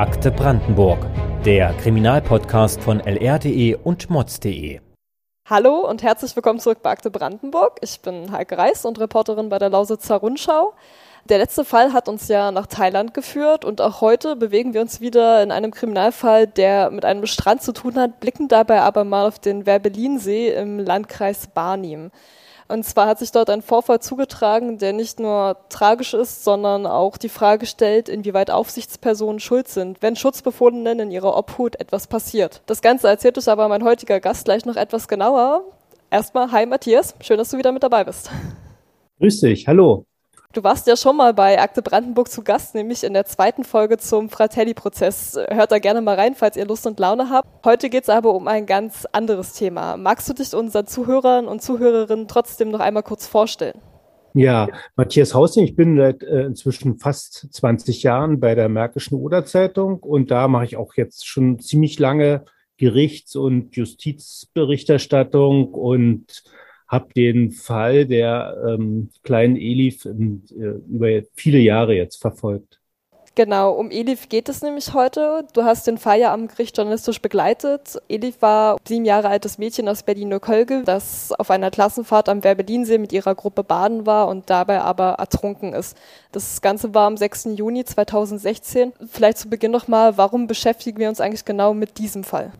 Akte Brandenburg, der Kriminalpodcast von lr.de und mods.de. Hallo und herzlich willkommen zurück bei Akte Brandenburg. Ich bin Heike Reis und Reporterin bei der Lausitzer Rundschau. Der letzte Fall hat uns ja nach Thailand geführt und auch heute bewegen wir uns wieder in einem Kriminalfall, der mit einem Strand zu tun hat, blicken dabei aber mal auf den Werbelinsee im Landkreis Barnim. Und zwar hat sich dort ein Vorfall zugetragen, der nicht nur tragisch ist, sondern auch die Frage stellt, inwieweit Aufsichtspersonen schuld sind, wenn Schutzbefohlenen in ihrer Obhut etwas passiert. Das Ganze erzählt uns aber mein heutiger Gast gleich noch etwas genauer. Erstmal, hi Matthias, schön, dass du wieder mit dabei bist. Grüß dich, hallo. Du warst ja schon mal bei Akte Brandenburg zu Gast, nämlich in der zweiten Folge zum Fratelli-Prozess. Hört da gerne mal rein, falls ihr Lust und Laune habt. Heute geht es aber um ein ganz anderes Thema. Magst du dich unseren Zuhörern und Zuhörerinnen trotzdem noch einmal kurz vorstellen? Ja, Matthias Hausing, ich bin seit äh, inzwischen fast 20 Jahren bei der Märkischen Oder-Zeitung und da mache ich auch jetzt schon ziemlich lange Gerichts- und Justizberichterstattung und habe den Fall der ähm, kleinen Elif äh, über viele Jahre jetzt verfolgt. Genau, um Elif geht es nämlich heute. Du hast den Fall ja am Gericht journalistisch begleitet. Elif war sieben Jahre altes Mädchen aus Berlin-Kölge, das auf einer Klassenfahrt am Werbelinsee mit ihrer Gruppe baden war und dabei aber ertrunken ist. Das Ganze war am 6. Juni 2016. Vielleicht zu Beginn nochmal, warum beschäftigen wir uns eigentlich genau mit diesem Fall?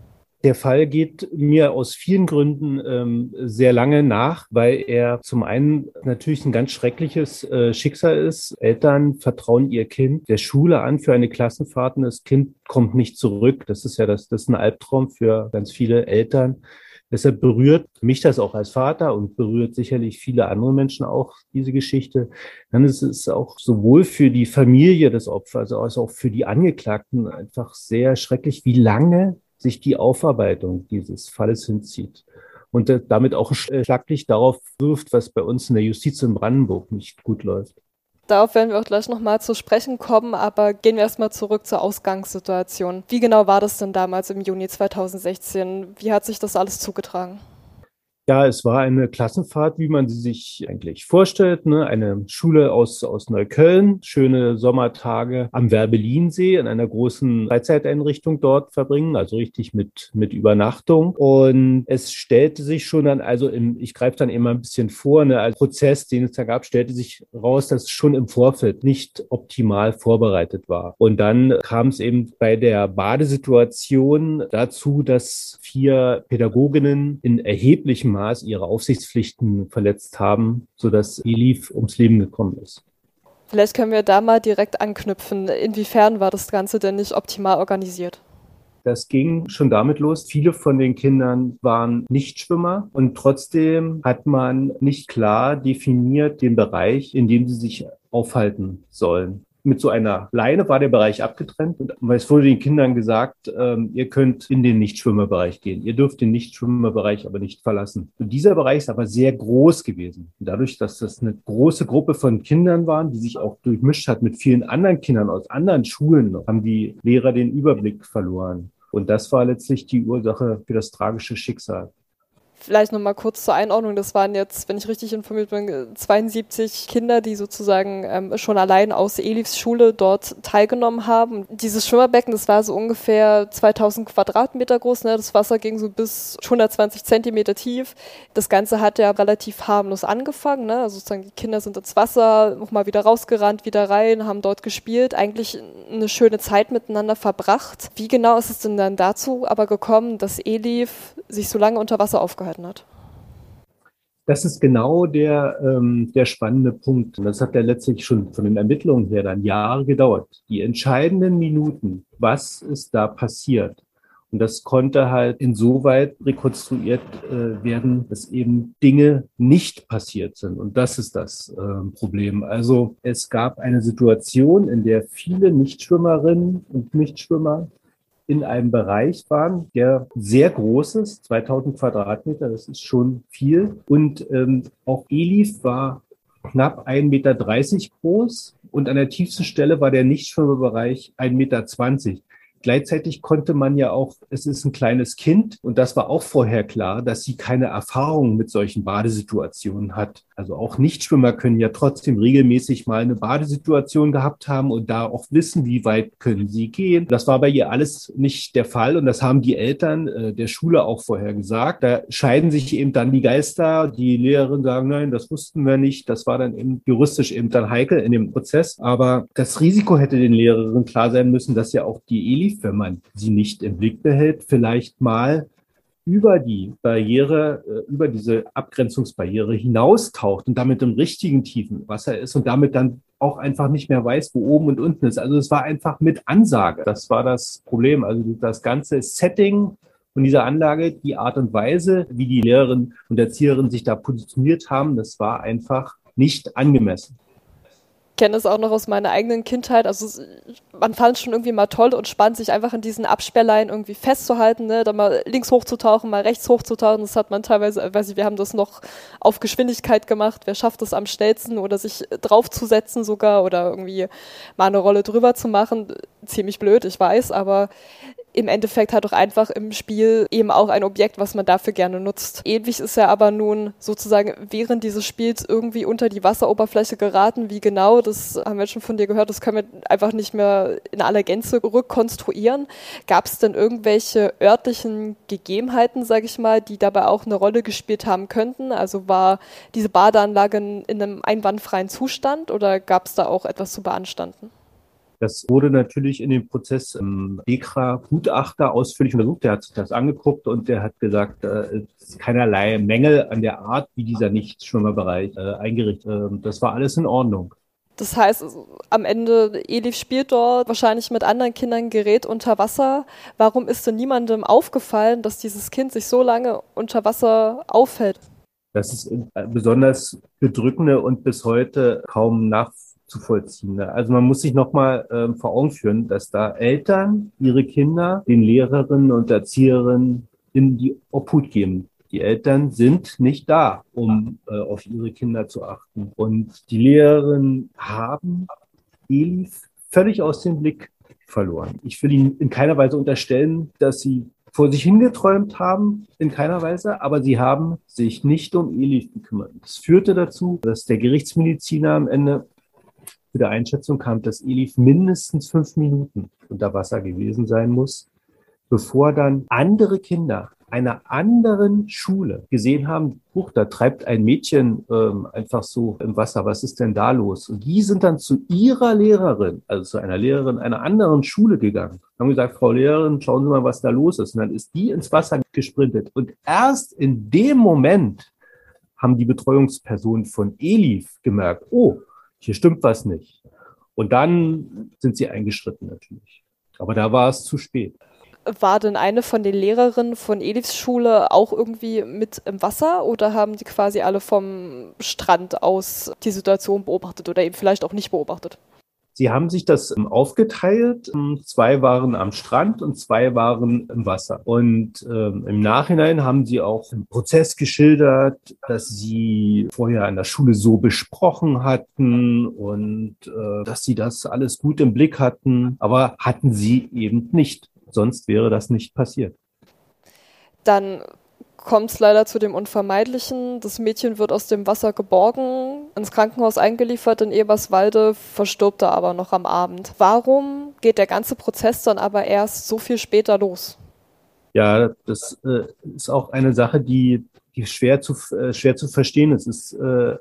Der Fall geht mir aus vielen Gründen ähm, sehr lange nach, weil er zum einen natürlich ein ganz schreckliches äh, Schicksal ist. Eltern vertrauen ihr Kind der Schule an für eine Klassenfahrt und das Kind kommt nicht zurück. Das ist ja das, das ist ein Albtraum für ganz viele Eltern. Deshalb berührt mich das auch als Vater und berührt sicherlich viele andere Menschen auch diese Geschichte. Dann ist es auch sowohl für die Familie des Opfers als auch für die Angeklagten einfach sehr schrecklich, wie lange sich die Aufarbeitung dieses Falles hinzieht und damit auch ein Schlaglicht darauf wirft, was bei uns in der Justiz in Brandenburg nicht gut läuft. Darauf werden wir auch gleich nochmal zu sprechen kommen, aber gehen wir erstmal zurück zur Ausgangssituation. Wie genau war das denn damals im Juni 2016? Wie hat sich das alles zugetragen? Ja, es war eine Klassenfahrt, wie man sie sich eigentlich vorstellt. Ne? Eine Schule aus, aus Neukölln, schöne Sommertage am Werbelinsee in einer großen Freizeiteinrichtung dort verbringen, also richtig mit, mit Übernachtung. Und es stellte sich schon dann, also im, ich greife dann immer ein bisschen vor, ne, als Prozess, den es da gab, stellte sich raus, dass es schon im Vorfeld nicht optimal vorbereitet war. Und dann kam es eben bei der Badesituation dazu, dass vier Pädagoginnen in erheblichem Maß ihre Aufsichtspflichten verletzt haben, sodass Elif ums Leben gekommen ist. Vielleicht können wir da mal direkt anknüpfen. Inwiefern war das Ganze denn nicht optimal organisiert? Das ging schon damit los. Viele von den Kindern waren Nichtschwimmer und trotzdem hat man nicht klar definiert den Bereich, in dem sie sich aufhalten sollen mit so einer Leine war der Bereich abgetrennt und es wurde den Kindern gesagt, ähm, ihr könnt in den Nichtschwimmerbereich gehen. Ihr dürft den Nichtschwimmerbereich aber nicht verlassen. Und dieser Bereich ist aber sehr groß gewesen. Und dadurch, dass das eine große Gruppe von Kindern waren, die sich auch durchmischt hat mit vielen anderen Kindern aus anderen Schulen, haben die Lehrer den Überblick verloren. Und das war letztlich die Ursache für das tragische Schicksal. Vielleicht nochmal kurz zur Einordnung. Das waren jetzt, wenn ich richtig informiert bin, 72 Kinder, die sozusagen ähm, schon allein aus Elifs Schule dort teilgenommen haben. Dieses Schwimmerbecken, das war so ungefähr 2000 Quadratmeter groß. Ne? Das Wasser ging so bis 120 Zentimeter tief. Das Ganze hat ja relativ harmlos angefangen. Ne? Also sozusagen die Kinder sind ins Wasser, nochmal wieder rausgerannt, wieder rein, haben dort gespielt. Eigentlich eine schöne Zeit miteinander verbracht. Wie genau ist es denn dann dazu aber gekommen, dass Elif sich so lange unter Wasser aufgehalten gehalten hat. Das ist genau der, ähm, der spannende Punkt. Das hat ja letztlich schon von den Ermittlungen her dann Jahre gedauert. Die entscheidenden Minuten, was ist da passiert? Und das konnte halt insoweit rekonstruiert äh, werden, dass eben Dinge nicht passiert sind. Und das ist das äh, Problem. Also es gab eine Situation, in der viele Nichtschwimmerinnen und Nichtschwimmer in einem Bereich waren, der sehr groß ist, 2000 Quadratmeter, das ist schon viel. Und ähm, auch Elif war knapp 1,30 Meter groß und an der tiefsten Stelle war der Nichtschwimmerbereich 1,20 Meter. Gleichzeitig konnte man ja auch, es ist ein kleines Kind und das war auch vorher klar, dass sie keine Erfahrung mit solchen Badesituationen hat. Also auch Nichtschwimmer können ja trotzdem regelmäßig mal eine Badesituation gehabt haben und da auch wissen, wie weit können sie gehen. Das war bei ihr alles nicht der Fall und das haben die Eltern äh, der Schule auch vorher gesagt. Da scheiden sich eben dann die Geister. Die Lehrerin sagen, nein, das wussten wir nicht. Das war dann eben juristisch eben dann heikel in dem Prozess. Aber das Risiko hätte den Lehrerinnen klar sein müssen, dass ja auch die Elif, wenn man sie nicht im Blick behält, vielleicht mal über die Barriere, äh, über diese Abgrenzungsbarriere hinaustaucht und damit im richtigen tiefen Wasser ist und damit dann auch einfach nicht mehr weiß, wo oben und unten ist. Also es war einfach mit Ansage. Das war das Problem. Also das ganze Setting von dieser Anlage, die Art und Weise, wie die Lehrerinnen und Erzieherinnen sich da positioniert haben, das war einfach nicht angemessen kenne es auch noch aus meiner eigenen Kindheit. Also man fand es schon irgendwie mal toll und spannend, sich einfach in diesen Absperrleinen irgendwie festzuhalten, ne? da mal links hochzutauchen, mal rechts hochzutauchen. Das hat man teilweise, weiß ich, wir haben das noch auf Geschwindigkeit gemacht. Wer schafft es am schnellsten oder sich draufzusetzen sogar oder irgendwie mal eine Rolle drüber zu machen? Ziemlich blöd, ich weiß, aber im Endeffekt halt auch einfach im Spiel eben auch ein Objekt, was man dafür gerne nutzt. Ewig ist er aber nun sozusagen während dieses Spiels irgendwie unter die Wasseroberfläche geraten. Wie genau, das haben wir schon von dir gehört, das können wir einfach nicht mehr in aller Gänze rückkonstruieren. Gab es denn irgendwelche örtlichen Gegebenheiten, sage ich mal, die dabei auch eine Rolle gespielt haben könnten? Also war diese Badeanlage in einem einwandfreien Zustand oder gab es da auch etwas zu beanstanden? Das wurde natürlich in dem Prozess im DEKRA-Gutachter ausführlich untersucht. Der hat sich das angeguckt und der hat gesagt, äh, es ist keinerlei Mängel an der Art, wie dieser Nichtschwimmerbereich äh, eingerichtet. Ähm, das war alles in Ordnung. Das heißt, am Ende, Elif spielt dort wahrscheinlich mit anderen Kindern, gerät unter Wasser. Warum ist denn niemandem aufgefallen, dass dieses Kind sich so lange unter Wasser aufhält? Das ist besonders bedrückende und bis heute kaum nachvollziehbar zu vollziehen. Ne? Also man muss sich nochmal ähm, vor Augen führen, dass da Eltern ihre Kinder den Lehrerinnen und Erzieherinnen in die Obhut geben. Die Eltern sind nicht da, um äh, auf ihre Kinder zu achten. Und die Lehrerinnen haben Elif völlig aus dem Blick verloren. Ich will Ihnen in keiner Weise unterstellen, dass Sie vor sich hingeträumt haben, in keiner Weise, aber sie haben sich nicht um Elif gekümmert. Das führte dazu, dass der Gerichtsmediziner am Ende zu der Einschätzung kam, dass Elif mindestens fünf Minuten unter Wasser gewesen sein muss, bevor dann andere Kinder einer anderen Schule gesehen haben, huch, da treibt ein Mädchen ähm, einfach so im Wasser, was ist denn da los? Und die sind dann zu ihrer Lehrerin, also zu einer Lehrerin einer anderen Schule gegangen, haben gesagt, Frau Lehrerin, schauen Sie mal, was da los ist. Und dann ist die ins Wasser gesprintet. Und erst in dem Moment haben die Betreuungspersonen von Elif gemerkt, oh, hier stimmt was nicht. Und dann sind sie eingeschritten natürlich. Aber da war es zu spät. War denn eine von den Lehrerinnen von Elifs Schule auch irgendwie mit im Wasser oder haben die quasi alle vom Strand aus die Situation beobachtet oder eben vielleicht auch nicht beobachtet? Sie haben sich das ähm, aufgeteilt. Ähm, zwei waren am Strand und zwei waren im Wasser. Und ähm, im Nachhinein haben sie auch im Prozess geschildert, dass sie vorher an der Schule so besprochen hatten und äh, dass sie das alles gut im Blick hatten. Aber hatten sie eben nicht. Sonst wäre das nicht passiert. Dann kommt es leider zu dem Unvermeidlichen. Das Mädchen wird aus dem Wasser geborgen, ins Krankenhaus eingeliefert in Eberswalde, verstirbt da aber noch am Abend. Warum geht der ganze Prozess dann aber erst so viel später los? Ja, das äh, ist auch eine Sache, die, die schwer, zu, äh, schwer zu verstehen ist. ist äh,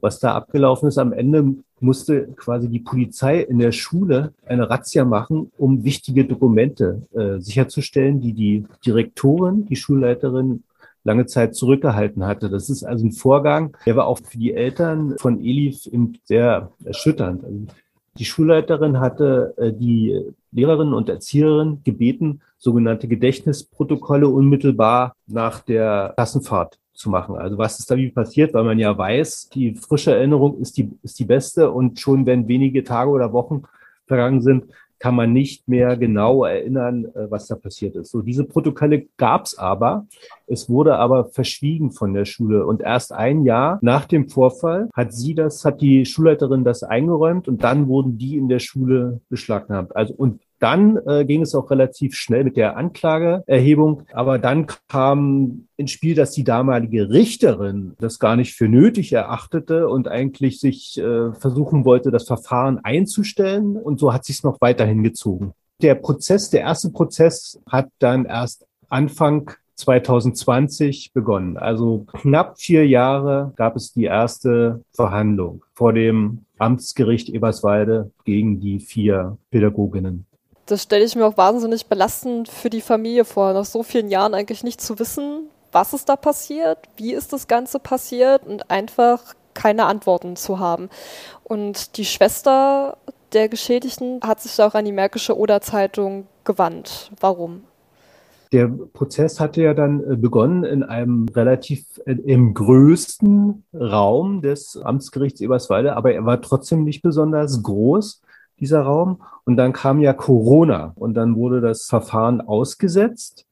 was da abgelaufen ist. Am Ende musste quasi die Polizei in der Schule eine Razzia machen, um wichtige Dokumente äh, sicherzustellen, die die Direktorin, die Schulleiterin lange Zeit zurückgehalten hatte. Das ist also ein Vorgang, der war auch für die Eltern von Elif sehr erschütternd. Also die Schulleiterin hatte äh, die Lehrerinnen und Erzieherinnen gebeten, sogenannte Gedächtnisprotokolle unmittelbar nach der Klassenfahrt zu machen. Also was ist da wie passiert, weil man ja weiß, die frische Erinnerung ist die, ist die beste und schon wenn wenige Tage oder Wochen vergangen sind, kann man nicht mehr genau erinnern, äh, was da passiert ist. So, diese Protokolle gab es aber. Es wurde aber verschwiegen von der Schule. Und erst ein Jahr nach dem Vorfall hat sie das, hat die Schulleiterin das eingeräumt und dann wurden die in der Schule beschlagnahmt. Also, und Dann äh, ging es auch relativ schnell mit der Anklageerhebung. Aber dann kam ins Spiel, dass die damalige Richterin das gar nicht für nötig erachtete und eigentlich sich äh, versuchen wollte, das Verfahren einzustellen. Und so hat sich es noch weiterhin gezogen. Der Prozess, der erste Prozess hat dann erst Anfang 2020 begonnen. Also knapp vier Jahre gab es die erste Verhandlung vor dem Amtsgericht Eberswalde gegen die vier Pädagoginnen. Das stelle ich mir auch wahnsinnig belastend für die Familie vor, nach so vielen Jahren eigentlich nicht zu wissen, was ist da passiert, wie ist das Ganze passiert und einfach keine Antworten zu haben. Und die Schwester der Geschädigten hat sich auch an die Märkische Oder-Zeitung gewandt. Warum? Der Prozess hatte ja dann äh, begonnen in einem relativ im größten Raum des Amtsgerichts Eberswalde, aber er war trotzdem nicht besonders groß, dieser Raum. Und dann kam ja Corona und dann wurde das Verfahren ausgesetzt.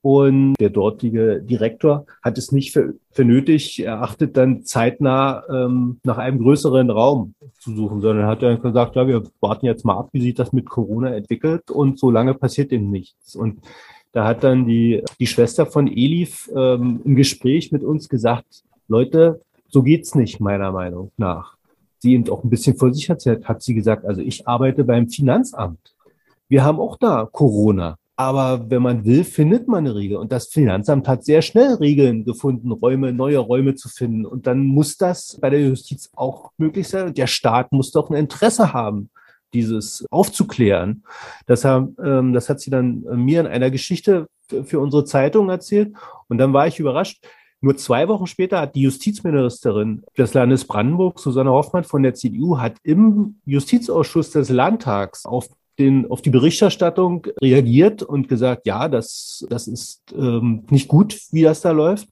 Und der dortige Direktor hat es nicht für, für nötig erachtet, dann zeitnah ähm, nach einem größeren Raum zu suchen, sondern hat er gesagt, ja, wir warten jetzt mal ab, wie sich das mit Corona entwickelt und so lange passiert eben nichts. Und da hat dann die, die Schwester von Elif ähm, im Gespräch mit uns gesagt, Leute, so geht's nicht, meiner Meinung nach. Sie eben auch ein bisschen vor sich hat, hat sie gesagt, also ich arbeite beim Finanzamt. Wir haben auch da Corona. Aber wenn man will, findet man eine Regel. Und das Finanzamt hat sehr schnell Regeln gefunden, Räume, neue Räume zu finden. Und dann muss das bei der Justiz auch möglich sein. Und der Staat muss doch ein Interesse haben, dieses aufzuklären. Das, haben, ähm, das hat sie dann äh, mir in einer Geschichte für, für unsere Zeitung erzählt. Und dann war ich überrascht. Nur zwei Wochen später hat die Justizministerin des Landes Brandenburg, Susanne Hoffmann von der CDU, hat im Justizausschuss des Landtags auf den, auf die Berichterstattung reagiert und gesagt, ja, das, das ist ähm, nicht gut, wie das da läuft.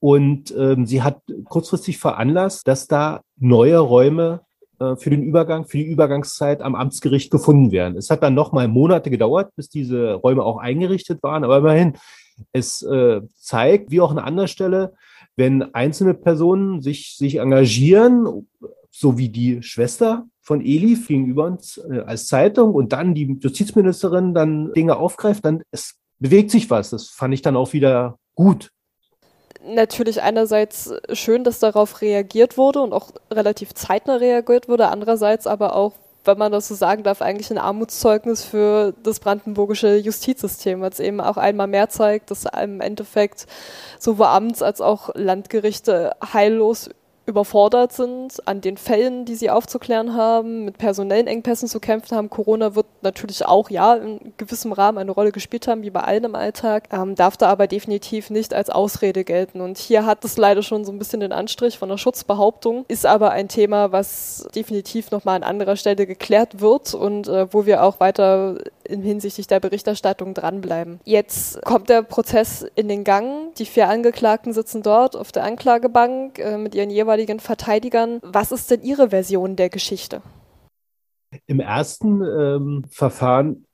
Und ähm, sie hat kurzfristig veranlasst, dass da neue Räume äh, für den Übergang, für die Übergangszeit am Amtsgericht gefunden werden. Es hat dann noch mal Monate gedauert, bis diese Räume auch eingerichtet waren, aber immerhin, es äh, zeigt, wie auch an anderer Stelle, wenn einzelne Personen sich, sich engagieren, so wie die Schwester von Elif gegenüber uns äh, als Zeitung und dann die Justizministerin dann Dinge aufgreift, dann es bewegt sich was. Das fand ich dann auch wieder gut natürlich einerseits schön, dass darauf reagiert wurde und auch relativ zeitnah reagiert wurde, andererseits aber auch, wenn man das so sagen darf, eigentlich ein Armutszeugnis für das brandenburgische Justizsystem, weil es eben auch einmal mehr zeigt, dass im Endeffekt sowohl Amts- als auch Landgerichte heillos überfordert sind an den Fällen, die sie aufzuklären haben, mit personellen Engpässen zu kämpfen haben. Corona wird natürlich auch ja in gewissem Rahmen eine Rolle gespielt haben, wie bei allen im Alltag, ähm, darf da aber definitiv nicht als Ausrede gelten. Und hier hat es leider schon so ein bisschen den Anstrich von der Schutzbehauptung, ist aber ein Thema, was definitiv nochmal an anderer Stelle geklärt wird und äh, wo wir auch weiter in hinsichtlich der Berichterstattung dranbleiben. Jetzt kommt der Prozess in den Gang. Die vier Angeklagten sitzen dort auf der Anklagebank äh, mit ihren jeweiligen Verteidigern. Was ist denn Ihre Version der Geschichte? Im ersten ähm, Verfahren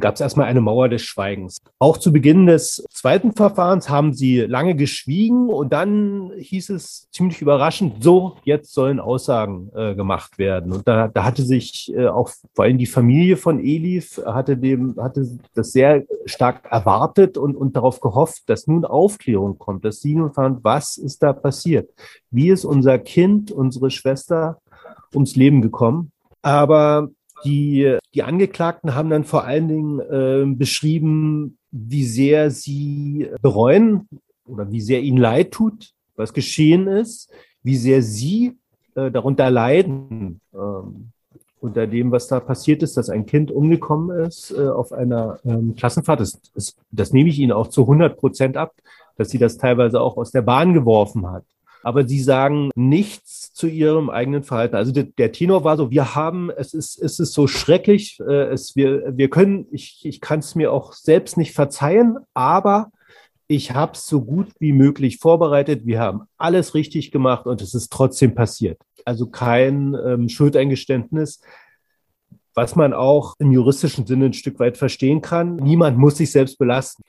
gab es erstmal eine Mauer des Schweigens. Auch zu Beginn des zweiten Verfahrens haben sie lange geschwiegen und dann hieß es ziemlich überraschend, so, jetzt sollen Aussagen äh, gemacht werden. Und da, da hatte sich äh, auch vor allem die Familie von Elif hatte dem, hatte das sehr stark erwartet und, und darauf gehofft, dass nun Aufklärung kommt, dass sie nun fand, was ist da passiert? Wie ist unser Kind, unsere Schwester ums Leben gekommen? Aber die, die Angeklagten haben dann vor allen Dingen äh, beschrieben, wie sehr sie bereuen oder wie sehr ihnen leid tut, was geschehen ist, wie sehr sie äh, darunter leiden, ähm, unter dem, was da passiert ist, dass ein Kind umgekommen ist äh, auf einer ähm, Klassenfahrt. Das, das, das nehme ich Ihnen auch zu 100 Prozent ab, dass sie das teilweise auch aus der Bahn geworfen hat aber sie sagen nichts zu ihrem eigenen Verhalten. Also der, der Tenor war so, wir haben, es ist, es ist so schrecklich, äh, es, wir, wir können, ich, ich kann es mir auch selbst nicht verzeihen, aber ich habe es so gut wie möglich vorbereitet, wir haben alles richtig gemacht und es ist trotzdem passiert. Also kein ähm, Schuldeingeständnis, was man auch im juristischen Sinne ein Stück weit verstehen kann. Niemand muss sich selbst belasten.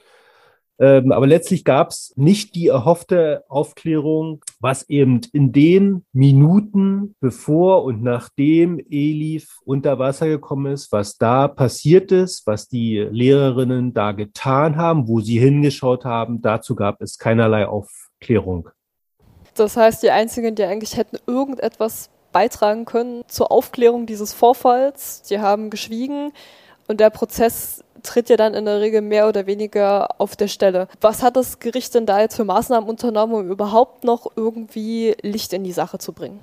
Ähm, aber letztlich gab es nicht die erhoffte Aufklärung, was eben in den Minuten bevor und nachdem Elif unter Wasser gekommen ist, was da passiert ist, was die Lehrerinnen da getan haben, wo sie hingeschaut haben. Dazu gab es keinerlei Aufklärung. Das heißt, die einzigen, die eigentlich hätten irgendetwas beitragen können zur Aufklärung dieses Vorfalls, die haben geschwiegen und der Prozess tritt ja dann in der Regel mehr oder weniger auf der Stelle. Was hat das Gericht denn da jetzt für Maßnahmen unternommen, um überhaupt noch irgendwie Licht in die Sache zu bringen?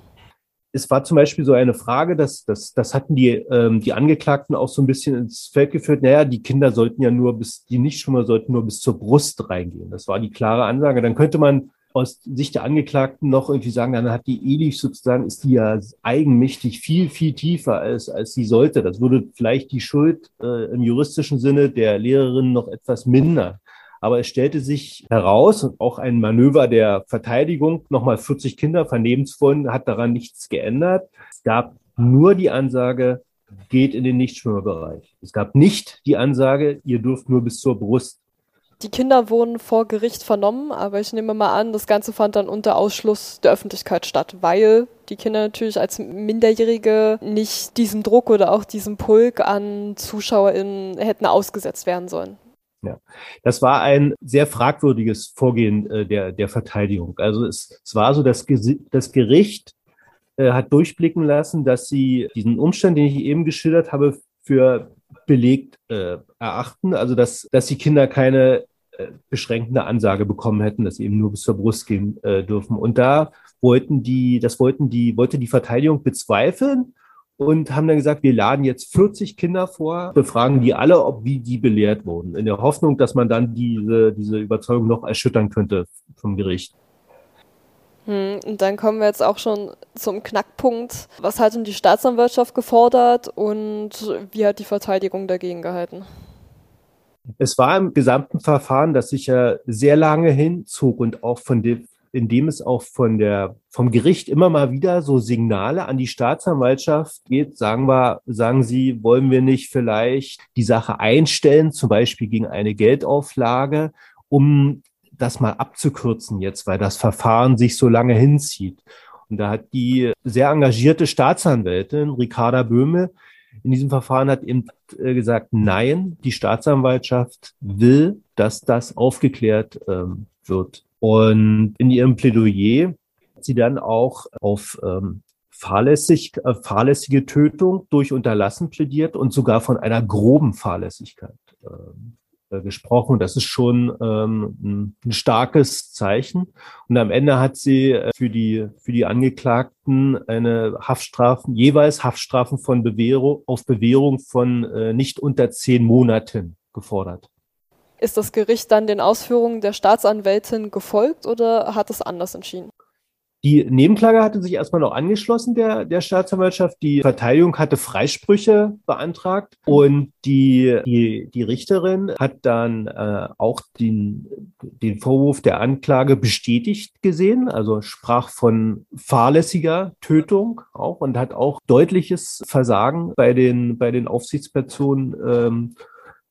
es war zum Beispiel so eine Frage, dass, dass das hatten die, ähm, die Angeklagten auch so ein bisschen ins Feld geführt. Naja, die Kinder sollten ja nur bis, die Nichtschwimmer sollten nur bis zur Brust reingehen. Das war die klare Ansage. Dann könnte man aus Sicht der Angeklagten noch irgendwie sagen, dann hat die Elif sozusagen, ist die ja eigenmächtig viel, viel tiefer als, als sie sollte. Das würde vielleicht die Schuld äh, im juristischen Sinne der Lehrerin noch etwas mindern. Aber es stellte sich heraus, und auch ein Manöver der Verteidigung, nochmal 40 Kinder vernehmen zu wollen, hat daran nichts geändert. Es gab nur die Ansage, geht in den Nichtschwimmerbereich. Es gab nicht die Ansage, ihr dürft nur bis zur Brust. Die Kinder wurden vor Gericht vernommen, aber ich nehme mal an, das Ganze fand dann unter Ausschluss der Öffentlichkeit statt, weil die Kinder natürlich als Minderjährige nicht diesem Druck oder auch diesem Pulk an ZuschauerInnen hätten ausgesetzt werden sollen. Ja, das war ein sehr fragwürdiges Vorgehen äh, der, der Verteidigung. Also es, es war so, dass das Gericht äh, hat durchblicken lassen, dass sie diesen Umstand, den ich eben geschildert habe, für belegt äh, erachten. Also dass, dass die Kinder keine beschränkende Ansage bekommen hätten, dass sie eben nur bis zur Brust gehen äh, dürfen. Und da wollten die, das wollten die, wollte die Verteidigung bezweifeln und haben dann gesagt, wir laden jetzt 40 Kinder vor, befragen die alle, ob wie die belehrt wurden, in der Hoffnung, dass man dann diese, diese Überzeugung noch erschüttern könnte vom Gericht. Hm, und dann kommen wir jetzt auch schon zum Knackpunkt. Was hat denn die Staatsanwaltschaft gefordert und wie hat die Verteidigung dagegen gehalten? Es war im gesamten Verfahren, das sich ja sehr lange hinzog und auch von dem, in dem es auch von der, vom Gericht immer mal wieder so Signale an die Staatsanwaltschaft geht, sagen wir, sagen Sie, wollen wir nicht vielleicht die Sache einstellen, zum Beispiel gegen eine Geldauflage, um das mal abzukürzen jetzt, weil das Verfahren sich so lange hinzieht. Und da hat die sehr engagierte Staatsanwältin Ricarda Böhme in diesem Verfahren hat eben äh, gesagt, nein, die Staatsanwaltschaft will, dass das aufgeklärt ähm, wird. Und in ihrem Plädoyer hat sie dann auch auf ähm, fahrlässig, äh, fahrlässige Tötung durch Unterlassen plädiert und sogar von einer groben Fahrlässigkeit. Ähm, äh, gesprochen. Das ist schon ähm, ein starkes Zeichen. Und am Ende hat sie äh, für die, für die Angeklagten eine Haftstrafen, jeweils Haftstrafen von Bewährung, auf Bewährung von äh, nicht unter zehn Monaten gefordert. Ist das Gericht dann den Ausführungen der Staatsanwältin gefolgt oder hat es anders entschieden? Die Nebenklage hatte sich erstmal noch angeschlossen, der, der Staatsanwaltschaft. Die Verteidigung hatte Freisprüche beantragt und die, die, die Richterin hat dann äh, auch den, den Vorwurf der Anklage bestätigt gesehen, also sprach von fahrlässiger Tötung auch und hat auch deutliches Versagen bei den, bei den Aufsichtspersonen ähm,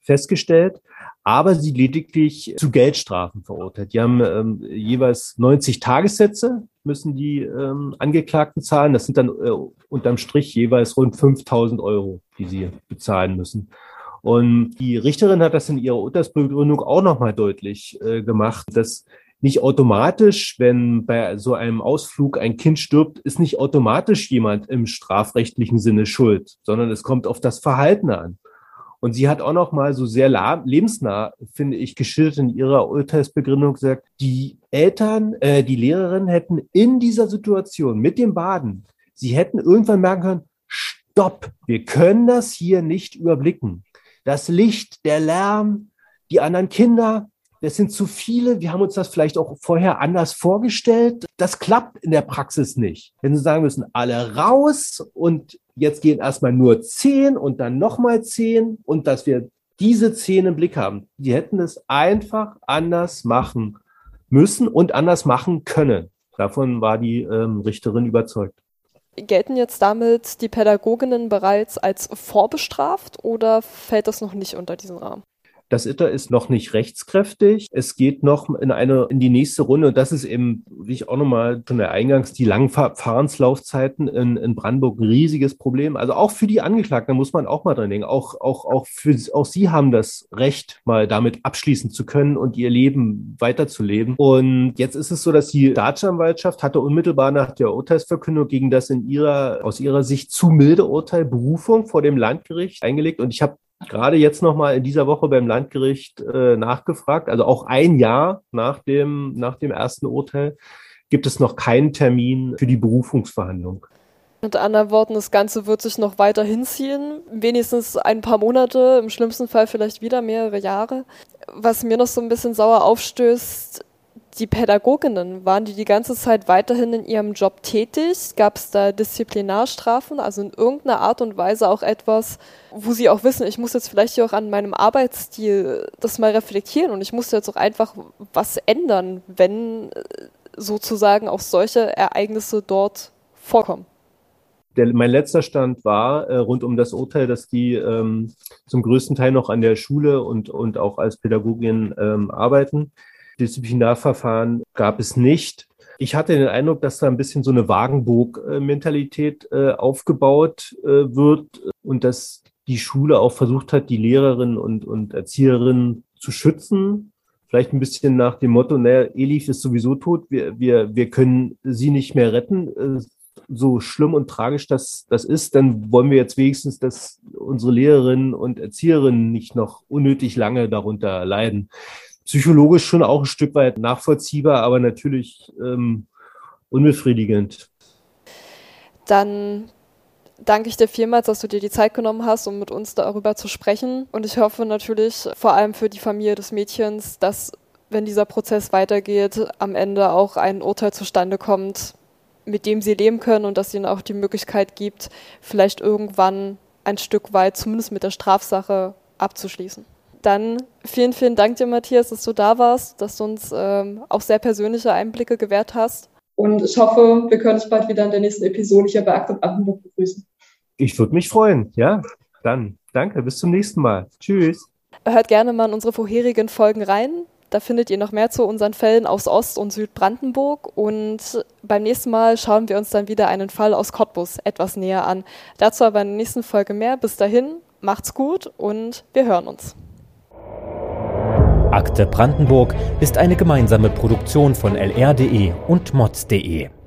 festgestellt aber sie lediglich zu Geldstrafen verurteilt. Die haben ähm, jeweils 90 Tagessätze müssen die ähm, Angeklagten zahlen. Das sind dann äh, unterm Strich jeweils rund 5000 Euro, die sie bezahlen müssen. Und die Richterin hat das in ihrer Urteilsbegründung auch nochmal deutlich äh, gemacht, dass nicht automatisch, wenn bei so einem Ausflug ein Kind stirbt, ist nicht automatisch jemand im strafrechtlichen Sinne schuld, sondern es kommt auf das Verhalten an. Und sie hat auch noch mal so sehr lebensnah, finde ich, geschildert in ihrer Urteilsbegründung gesagt, die Eltern, äh, die Lehrerin hätten in dieser Situation mit dem Baden, sie hätten irgendwann merken können, stopp, wir können das hier nicht überblicken. Das Licht, der Lärm, die anderen Kinder, das sind zu viele. Wir haben uns das vielleicht auch vorher anders vorgestellt. Das klappt in der Praxis nicht. Wenn Sie sagen müssen, alle raus und jetzt gehen erstmal nur zehn und dann nochmal zehn und dass wir diese zehn im Blick haben. Die hätten es einfach anders machen müssen und anders machen können. Davon war die ähm, Richterin überzeugt. Gelten jetzt damit die Pädagoginnen bereits als vorbestraft oder fällt das noch nicht unter diesen Rahmen? Das ITER ist noch nicht rechtskräftig. Es geht noch in eine, in die nächste Runde. Und das ist eben, wie ich auch nochmal schon Eingangs, die langen Verfahrenslaufzeiten in, in Brandenburg ein riesiges Problem. Also auch für die Angeklagten muss man auch mal dran denken. Auch, auch, auch für, auch sie haben das Recht, mal damit abschließen zu können und ihr Leben weiterzuleben. Und jetzt ist es so, dass die Staatsanwaltschaft hatte unmittelbar nach der Urteilsverkündung gegen das in ihrer, aus ihrer Sicht zu milde Urteil Berufung vor dem Landgericht eingelegt. Und ich habe gerade jetzt nochmal in dieser Woche beim Landgericht äh, nachgefragt, also auch ein Jahr nach dem, nach dem ersten Urteil, gibt es noch keinen Termin für die Berufungsverhandlung. Mit anderen Worten, das Ganze wird sich noch weiter hinziehen, wenigstens ein paar Monate, im schlimmsten Fall vielleicht wieder mehrere Jahre. Was mir noch so ein bisschen sauer aufstößt, die Pädagoginnen, waren die die ganze Zeit weiterhin in ihrem Job tätig? Gab es da Disziplinarstrafen, also in irgendeiner Art und Weise auch etwas, wo sie auch wissen, ich muss jetzt vielleicht hier auch an meinem Arbeitsstil das mal reflektieren und ich muss jetzt auch einfach was ändern, wenn äh, sozusagen auch solche Ereignisse dort vorkommen? Der, mein letzter Stand war äh, rund um das Urteil, dass die ähm, zum größten Teil noch an der Schule und, und auch als Pädagogin ähm, arbeiten. Disziplinarverfahren gab es nicht. Ich hatte den Eindruck, dass da ein bisschen so eine Wagenburg-Mentalität äh, aufgebaut äh, wird und dass die Schule auch versucht hat, die Lehrerinnen und, und Erzieherinnen zu schützen. Vielleicht ein bisschen nach dem Motto, naja, Elif ist sowieso tot, wir, wir, wir können sie nicht mehr retten. Äh, so schlimm und tragisch das, das ist, dann wollen wir jetzt wenigstens, dass unsere Lehrerinnen und Erzieherinnen nicht noch unnötig lange darunter leiden psychologisch schon auch ein Stück weit nachvollziehbar, aber natürlich ähm, unbefriedigend. Dann danke ich dir vielmals, dass du dir die Zeit genommen hast, um mit uns darüber zu sprechen. Und ich hoffe natürlich vor allem für die Familie des Mädchens, dass, wenn dieser Prozess weitergeht, am Ende auch ein Urteil zustande kommt, mit dem sie leben können und dass ihnen auch die Möglichkeit gibt, vielleicht irgendwann ein Stück weit zumindest mit der Strafsache abzuschließen. Dann vielen, vielen Dank dir, Matthias, dass du da warst, dass du uns ähm, auch sehr persönliche Einblicke gewährt hast. Und ich hoffe, wir können dich bald wieder in der nächsten Episode hier bei Akte Brandenburg begrüßen. Ich würde mich freuen, ja. Dann danke, bis zum nächsten Mal. Tschüss. Hört gerne mal in unsere vorherigen Folgen rein. Da findet ihr noch mehr zu unseren Fällen aus Ost- und Südbrandenburg. Und beim nächsten Mal schauen wir uns dann wieder einen Fall aus Cottbus etwas näher an. Dazu aber in der nächsten Folge mehr. Bis dahin, macht's gut und wir hören uns. Akte Brandenburg ist eine gemeinsame Produktion von lr.de und mods.de.